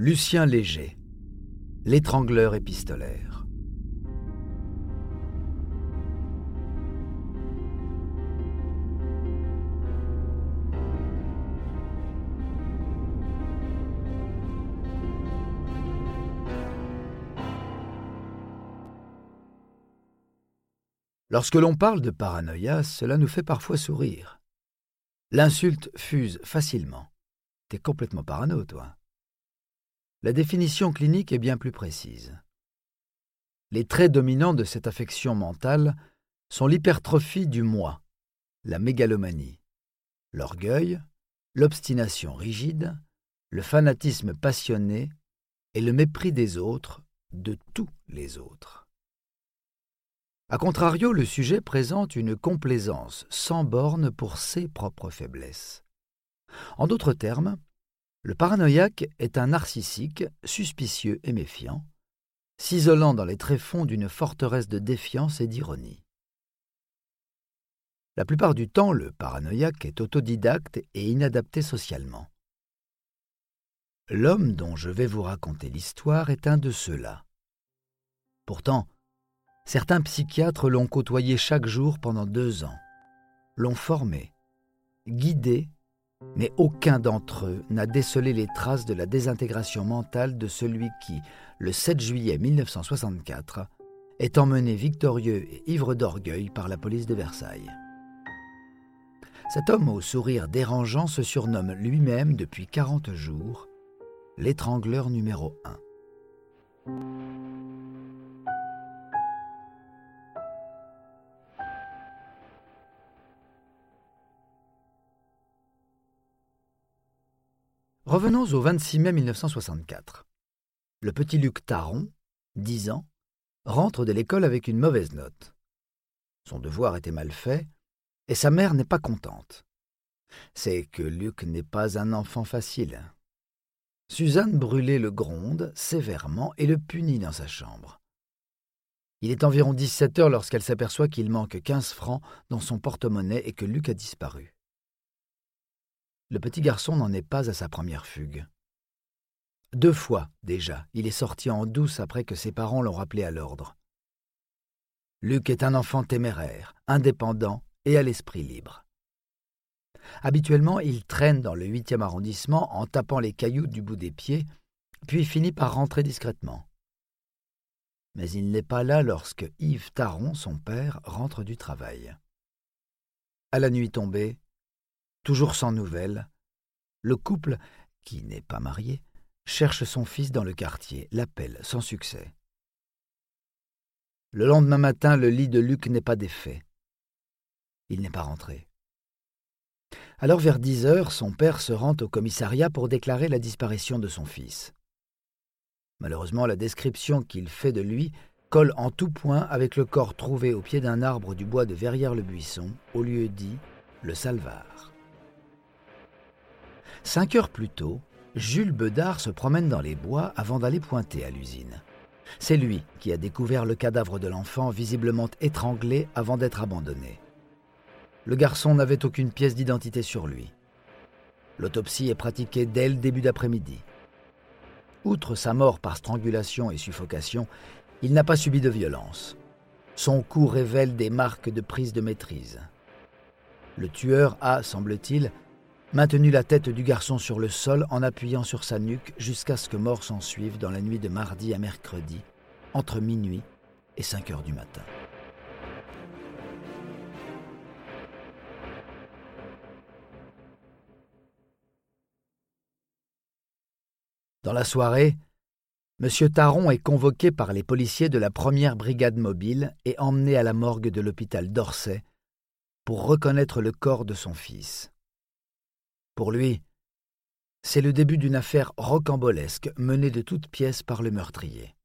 Lucien Léger, l'étrangleur épistolaire. Lorsque l'on parle de paranoïa, cela nous fait parfois sourire. L'insulte fuse facilement. T'es complètement parano, toi. La définition clinique est bien plus précise. Les traits dominants de cette affection mentale sont l'hypertrophie du moi, la mégalomanie, l'orgueil, l'obstination rigide, le fanatisme passionné et le mépris des autres, de tous les autres. A contrario, le sujet présente une complaisance sans borne pour ses propres faiblesses. En d'autres termes, le paranoïaque est un narcissique, suspicieux et méfiant, s'isolant dans les tréfonds d'une forteresse de défiance et d'ironie. La plupart du temps, le paranoïaque est autodidacte et inadapté socialement. L'homme dont je vais vous raconter l'histoire est un de ceux-là. Pourtant, Certains psychiatres l'ont côtoyé chaque jour pendant deux ans, l'ont formé, guidé, mais aucun d'entre eux n'a décelé les traces de la désintégration mentale de celui qui, le 7 juillet 1964, est emmené victorieux et ivre d'orgueil par la police de Versailles. Cet homme au sourire dérangeant se surnomme lui-même depuis 40 jours l'étrangleur numéro 1. Revenons au 26 mai 1964. Le petit Luc Taron, 10 ans, rentre de l'école avec une mauvaise note. Son devoir était mal fait, et sa mère n'est pas contente. C'est que Luc n'est pas un enfant facile. Suzanne Brûlé le gronde sévèrement et le punit dans sa chambre. Il est environ 17 heures lorsqu'elle s'aperçoit qu'il manque 15 francs dans son porte-monnaie et que Luc a disparu le petit garçon n'en est pas à sa première fugue. Deux fois, déjà, il est sorti en douce après que ses parents l'ont rappelé à l'ordre. Luc est un enfant téméraire, indépendant et à l'esprit libre. Habituellement, il traîne dans le huitième arrondissement en tapant les cailloux du bout des pieds, puis finit par rentrer discrètement. Mais il n'est pas là lorsque Yves Taron, son père, rentre du travail. À la nuit tombée, Toujours sans nouvelles, le couple, qui n'est pas marié, cherche son fils dans le quartier, l'appelle sans succès. Le lendemain matin, le lit de Luc n'est pas défait. Il n'est pas rentré. Alors vers dix heures, son père se rend au commissariat pour déclarer la disparition de son fils. Malheureusement, la description qu'il fait de lui colle en tout point avec le corps trouvé au pied d'un arbre du bois de Verrières-le-Buisson, au lieu dit le Salvar. Cinq heures plus tôt, Jules Bedard se promène dans les bois avant d'aller pointer à l'usine. C'est lui qui a découvert le cadavre de l'enfant visiblement étranglé avant d'être abandonné. Le garçon n'avait aucune pièce d'identité sur lui. L'autopsie est pratiquée dès le début d'après-midi. Outre sa mort par strangulation et suffocation, il n'a pas subi de violence. Son cou révèle des marques de prise de maîtrise. Le tueur a, semble-t-il, maintenu la tête du garçon sur le sol en appuyant sur sa nuque jusqu'à ce que mort s'en suive dans la nuit de mardi à mercredi, entre minuit et 5 heures du matin. Dans la soirée, M. Taron est convoqué par les policiers de la première brigade mobile et emmené à la morgue de l'hôpital d'Orsay pour reconnaître le corps de son fils. Pour lui, c'est le début d'une affaire rocambolesque menée de toutes pièces par le meurtrier.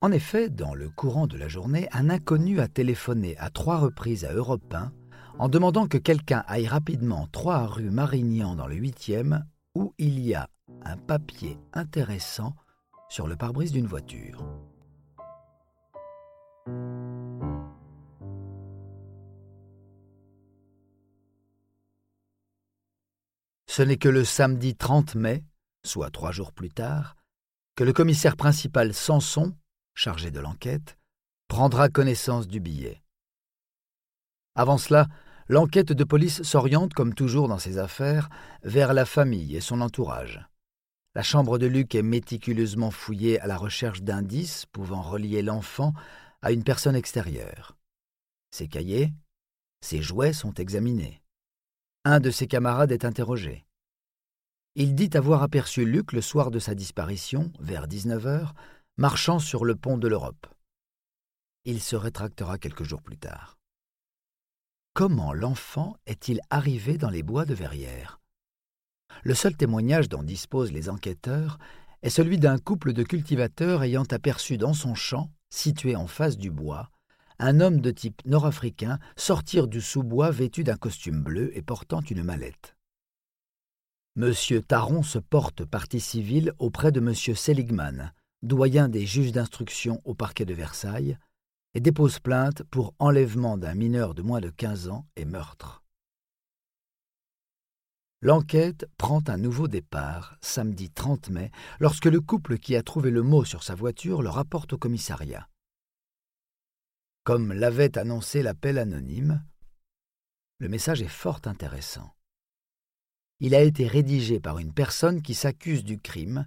En effet, dans le courant de la journée, un inconnu a téléphoné à trois reprises à Europe 1 en demandant que quelqu'un aille rapidement trois rue Marignan dans le 8e où il y a un papier intéressant sur le pare-brise d'une voiture. Ce n'est que le samedi 30 mai, soit trois jours plus tard, que le commissaire principal Samson, chargé de l'enquête, prendra connaissance du billet. Avant cela, l'enquête de police s'oriente, comme toujours dans ces affaires, vers la famille et son entourage. La chambre de Luc est méticuleusement fouillée à la recherche d'indices pouvant relier l'enfant à une personne extérieure. Ses cahiers, ses jouets sont examinés. Un de ses camarades est interrogé. Il dit avoir aperçu Luc le soir de sa disparition, vers 19 heures, marchant sur le pont de l'Europe. Il se rétractera quelques jours plus tard. Comment l'enfant est-il arrivé dans les bois de Verrières? Le seul témoignage dont disposent les enquêteurs est celui d'un couple de cultivateurs ayant aperçu dans son champ, situé en face du bois, un homme de type nord-africain sortir du sous-bois vêtu d'un costume bleu et portant une mallette. M. Taron se porte partie civile auprès de M. Seligman, doyen des juges d'instruction au parquet de Versailles, et dépose plainte pour enlèvement d'un mineur de moins de 15 ans et meurtre. L'enquête prend un nouveau départ samedi 30 mai lorsque le couple qui a trouvé le mot sur sa voiture le rapporte au commissariat. Comme l'avait annoncé l'appel anonyme, le message est fort intéressant il a été rédigé par une personne qui s'accuse du crime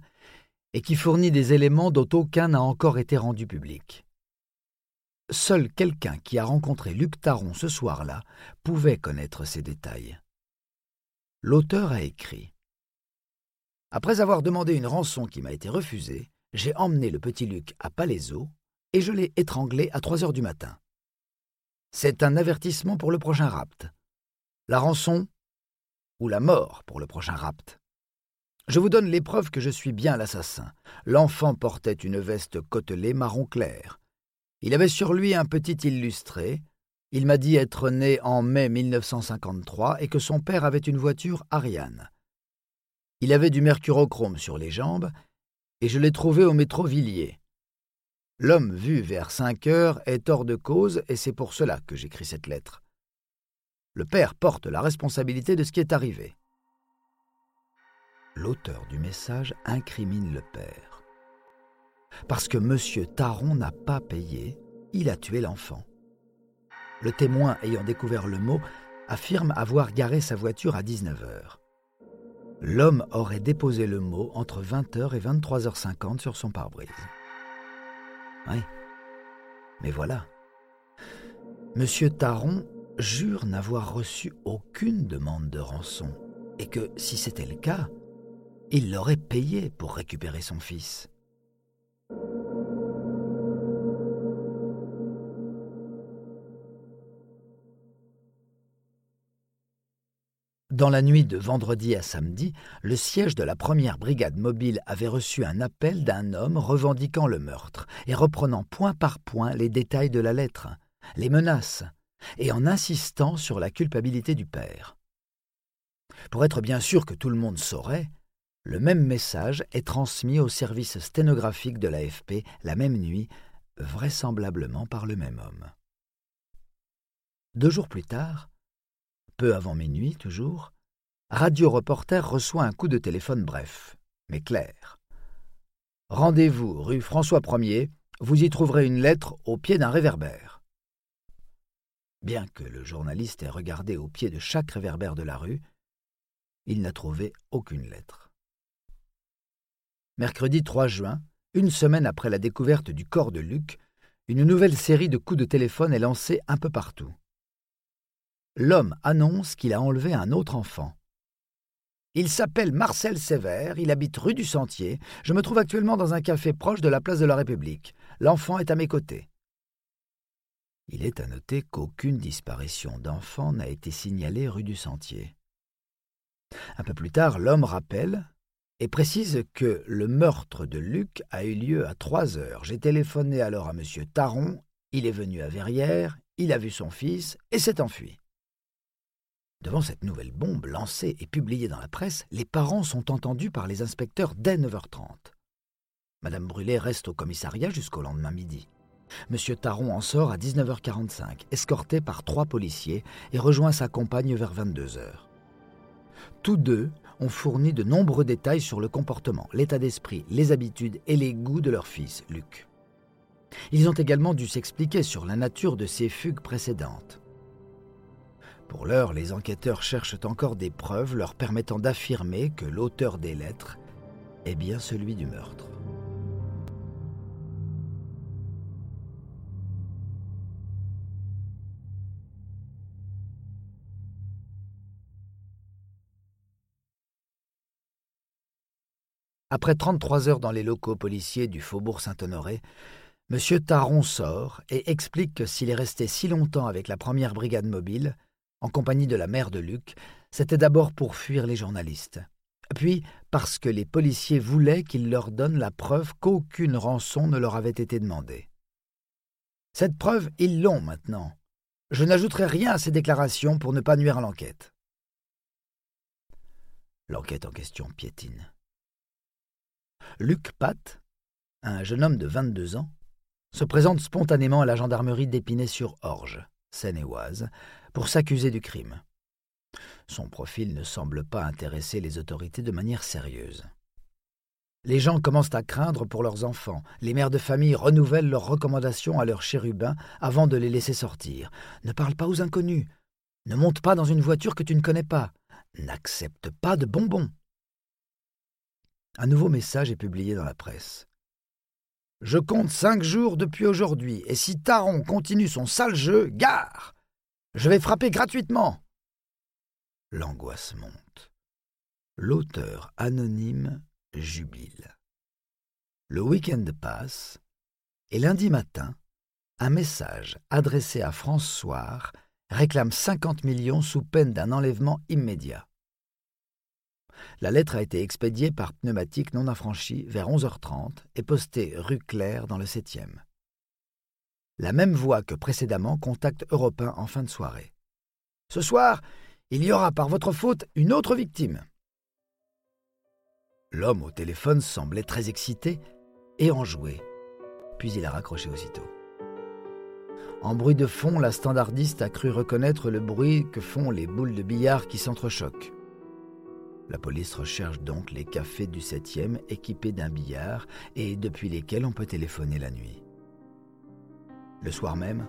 et qui fournit des éléments dont aucun n'a encore été rendu public. Seul quelqu'un qui a rencontré Luc Taron ce soir-là pouvait connaître ces détails. L'auteur a écrit Après avoir demandé une rançon qui m'a été refusée, j'ai emmené le petit Luc à Palaiso et je l'ai étranglé à trois heures du matin. C'est un avertissement pour le prochain rapt. La rançon, ou la mort pour le prochain rapt. Je vous donne les preuves que je suis bien l'assassin. L'enfant portait une veste côtelée marron clair. Il avait sur lui un petit illustré. Il m'a dit être né en mai 1953 et que son père avait une voiture Ariane. Il avait du mercurochrome sur les jambes et je l'ai trouvé au métro Villiers. L'homme vu vers cinq heures est hors de cause et c'est pour cela que j'écris cette lettre. Le père porte la responsabilité de ce qui est arrivé. L'auteur du message incrimine le père. Parce que M. Taron n'a pas payé, il a tué l'enfant. Le témoin ayant découvert le mot affirme avoir garé sa voiture à 19h. L'homme aurait déposé le mot entre 20h et 23h50 sur son pare-brise. Oui. Mais voilà. Monsieur Taron jure n'avoir reçu aucune demande de rançon, et que, si c'était le cas, il l'aurait payé pour récupérer son fils. Dans la nuit de vendredi à samedi, le siège de la première brigade mobile avait reçu un appel d'un homme revendiquant le meurtre et reprenant point par point les détails de la lettre, les menaces, et en insistant sur la culpabilité du père. Pour être bien sûr que tout le monde saurait, le même message est transmis au service sténographique de l'AFP la même nuit, vraisemblablement par le même homme. Deux jours plus tard, peu avant minuit toujours, Radio Reporter reçoit un coup de téléphone bref, mais clair. Rendez-vous rue François Ier, vous y trouverez une lettre au pied d'un réverbère. Bien que le journaliste ait regardé au pied de chaque réverbère de la rue, il n'a trouvé aucune lettre. Mercredi 3 juin, une semaine après la découverte du corps de Luc, une nouvelle série de coups de téléphone est lancée un peu partout. L'homme annonce qu'il a enlevé un autre enfant. Il s'appelle Marcel Sévère, il habite rue du Sentier. Je me trouve actuellement dans un café proche de la place de la République. L'enfant est à mes côtés. Il est à noter qu'aucune disparition d'enfant n'a été signalée rue du Sentier. Un peu plus tard, l'homme rappelle et précise que le meurtre de Luc a eu lieu à trois heures. J'ai téléphoné alors à M. Taron, il est venu à Verrières, il a vu son fils et s'est enfui. Devant cette nouvelle bombe lancée et publiée dans la presse, les parents sont entendus par les inspecteurs dès 9h30. Madame Brûlé reste au commissariat jusqu'au lendemain midi. M. Taron en sort à 19h45, escorté par trois policiers, et rejoint sa compagne vers 22h. Tous deux ont fourni de nombreux détails sur le comportement, l'état d'esprit, les habitudes et les goûts de leur fils, Luc. Ils ont également dû s'expliquer sur la nature de ces fugues précédentes. Pour l'heure, les enquêteurs cherchent encore des preuves leur permettant d'affirmer que l'auteur des lettres est bien celui du meurtre. Après 33 heures dans les locaux policiers du Faubourg Saint-Honoré, M. Taron sort et explique que s'il est resté si longtemps avec la première brigade mobile, en compagnie de la mère de Luc, c'était d'abord pour fuir les journalistes, puis parce que les policiers voulaient qu'il leur donne la preuve qu'aucune rançon ne leur avait été demandée. Cette preuve, ils l'ont maintenant. Je n'ajouterai rien à ces déclarations pour ne pas nuire à l'enquête. L'enquête en question piétine. Luc Pat, un jeune homme de 22 ans, se présente spontanément à la gendarmerie d'Épinay-sur-Orge, Seine-et-Oise, pour s'accuser du crime. Son profil ne semble pas intéresser les autorités de manière sérieuse. Les gens commencent à craindre pour leurs enfants. Les mères de famille renouvellent leurs recommandations à leurs chérubins avant de les laisser sortir. Ne parle pas aux inconnus. Ne monte pas dans une voiture que tu ne connais pas. N'accepte pas de bonbons. Un nouveau message est publié dans la presse. Je compte cinq jours depuis aujourd'hui, et si Taron continue son sale jeu, gare Je vais frapper gratuitement L'angoisse monte. L'auteur anonyme jubile. Le week-end passe, et lundi matin, un message adressé à France Soir réclame 50 millions sous peine d'un enlèvement immédiat. La lettre a été expédiée par pneumatique non affranchi vers 11h30 et postée rue Claire dans le 7e. La même voix que précédemment contacte Europe en fin de soirée. Ce soir, il y aura par votre faute une autre victime. L'homme au téléphone semblait très excité et enjoué, puis il a raccroché aussitôt. En bruit de fond, la standardiste a cru reconnaître le bruit que font les boules de billard qui s'entrechoquent. La police recherche donc les cafés du 7e équipés d'un billard et depuis lesquels on peut téléphoner la nuit. Le soir même,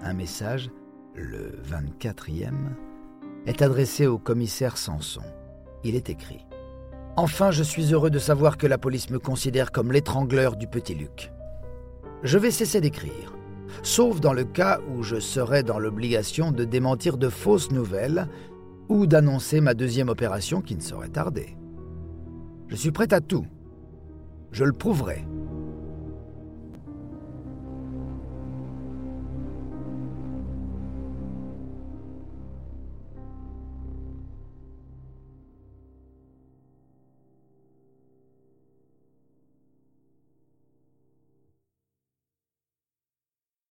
un message, le 24e, est adressé au commissaire Sanson. Il est écrit Enfin, je suis heureux de savoir que la police me considère comme l'étrangleur du petit Luc. Je vais cesser d'écrire, sauf dans le cas où je serais dans l'obligation de démentir de fausses nouvelles ou d'annoncer ma deuxième opération qui ne saurait tarder. Je suis prêt à tout. Je le prouverai.